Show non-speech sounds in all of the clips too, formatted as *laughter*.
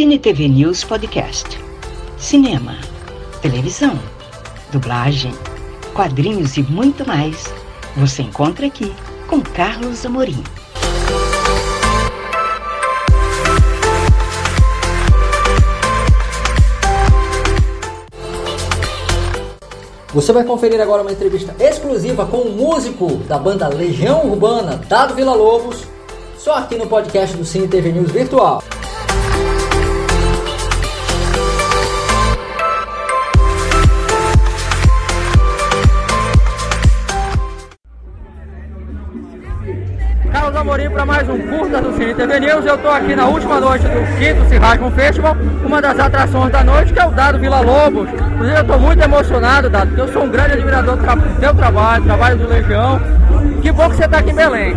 Cine TV News Podcast. Cinema, televisão, dublagem, quadrinhos e muito mais. Você encontra aqui com Carlos Amorim. Você vai conferir agora uma entrevista exclusiva com um músico da banda Legião Urbana, Dado Vila Lobos, só aqui no podcast do Cine TV News Virtual. Amorim para mais um curta do Cine TV News. Eu estou aqui na última noite do quinto Cirrasmo Festival, uma das atrações da noite, que é o Dado Vila Lobos. Inclusive eu estou muito emocionado, Dado, porque eu sou um grande admirador do seu trabalho, trabalho do Legião. Que bom que você está aqui em Belém.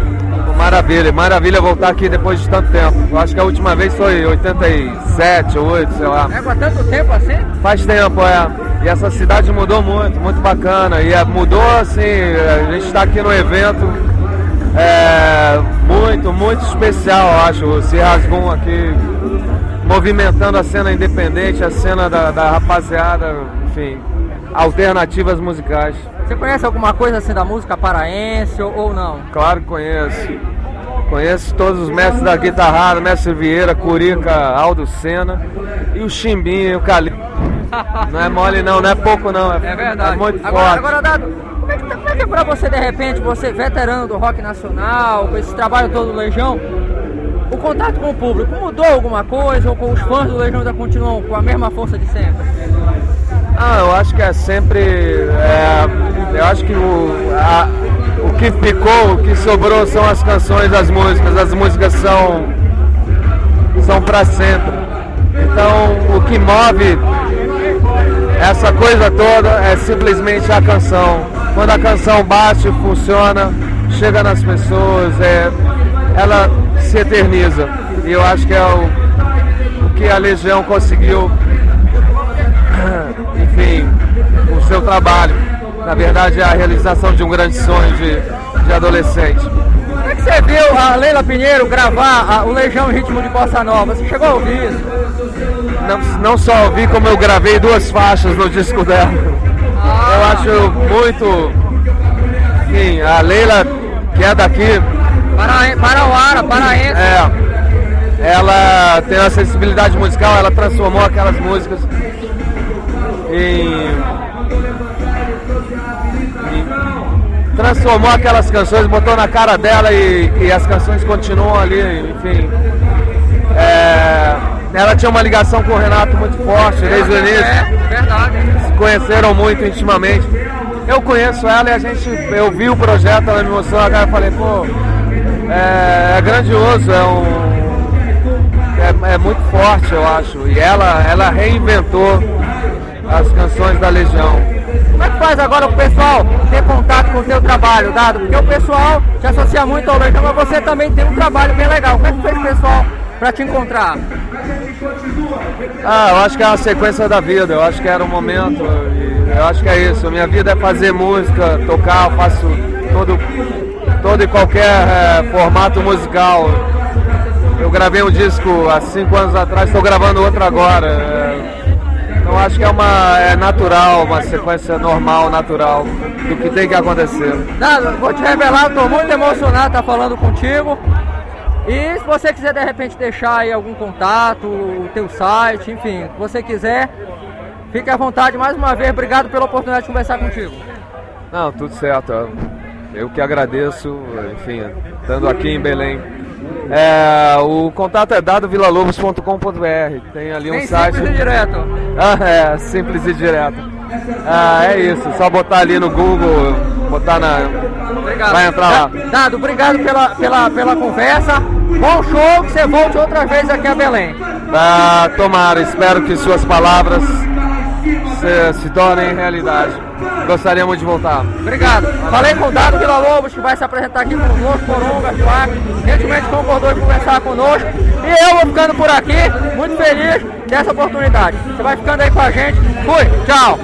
Maravilha, maravilha voltar aqui depois de tanto tempo. Eu acho que a última vez foi 87, 8, sei lá. É com tanto tempo assim? Faz tempo, é. E essa cidade mudou muito, muito bacana. E é, mudou assim, a gente está aqui no evento é, muito, especial, eu acho. O Cirrasgum aqui movimentando a cena independente, a cena da, da rapaziada, enfim, alternativas musicais. Você conhece alguma coisa assim da música paraense ou, ou não? Claro que conheço. Conheço todos os mestres da guitarrada, mestre Vieira, Curica, Aldo Senna e o Chimbinho, o Cali. Não é mole não, não é pouco não, é, é verdade. É muito agora, forte. Agora, Dado, como é, que, é pra você de repente, você veterano do rock nacional, com esse trabalho todo do Legião, o contato com o público mudou alguma coisa ou com os fãs do Legião ainda continuam com a mesma força de sempre? Ah, eu acho que é sempre. É, eu acho que o, a, o que ficou, o que sobrou são as canções, as músicas. As músicas são, são para sempre. Então, o que move essa coisa toda é simplesmente a canção. Quando a canção bate, funciona, chega nas pessoas, é, ela se eterniza. E eu acho que é o, o que a Legião conseguiu *coughs* enfim, o seu trabalho. Na verdade, é a realização de um grande sonho de, de adolescente. Como é que você viu a Leila Pinheiro gravar a, o Legião em ritmo de bossa nova? Você chegou a ouvir isso? Não, não só ouvi, como eu gravei duas faixas no disco dela. Eu acho muito. Enfim, a Leila, que é daqui. Para, Parauara, paraense. É. Ela tem uma sensibilidade musical, ela transformou aquelas músicas em, em, transformou aquelas canções, botou na cara dela e, e as canções continuam ali, enfim. É, ela tinha uma ligação com o Renato muito forte desde o início. É, verdade. Se conheceram muito intimamente. Eu conheço ela e a gente, eu vi o projeto, ela me mostrou a cara e falei, pô, é, é grandioso, é um. É, é, muito forte, eu acho. E ela, ela reinventou as canções da Legião. Como é que faz agora o pessoal ter contato com o seu trabalho, Dado? Porque o pessoal se associa muito ao Legião, mas você também tem um trabalho bem legal. Como é que fez o pessoal para te encontrar? Ah, eu acho que é uma sequência da vida, eu acho que era um momento, eu acho que é isso. Minha vida é fazer música, tocar, eu faço todo, todo e qualquer é, formato musical. Eu gravei um disco há cinco anos atrás, estou gravando outro agora. É, então acho que é uma é natural, uma sequência normal, natural do que tem que acontecer. Nada, vou te revelar, estou muito emocionado estar tá falando contigo. E se você quiser de repente deixar aí algum contato, o teu site, enfim, se você quiser, fique à vontade. Mais uma vez, obrigado pela oportunidade de conversar contigo. Não, tudo certo. Eu que agradeço, enfim, estando aqui em Belém. É, o contato é dadovilalobos.com.br. Tem ali um Bem site. Simples e direto. *laughs* Ah, é, simples e direto. Ah, é isso, só botar ali no Google, botar na. Obrigado. Vai entrar lá. Dado, obrigado pela, pela, pela conversa. Bom show, que você volte outra vez aqui a Belém. Ah, tomara, espero que suas palavras se, se tornem realidade. Gostaríamos de voltar. Obrigado. Falei com o Dado Vila Lobos, que vai se apresentar aqui conosco, Coronga, Joaquim. Gentilmente concordou em conversar conosco. E eu vou ficando por aqui, muito feliz dessa oportunidade. Você vai ficando aí com a gente. Fui, tchau.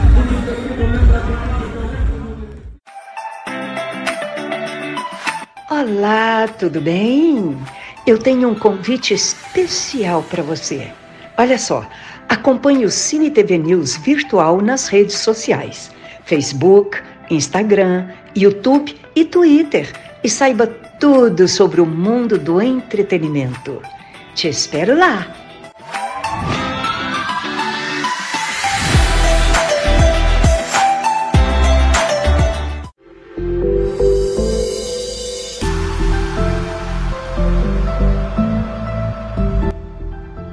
Olá, tudo bem? Eu tenho um convite especial para você. Olha só, acompanhe o Cine TV News virtual nas redes sociais: Facebook, Instagram, YouTube e Twitter. E saiba tudo sobre o mundo do entretenimento. Te espero lá!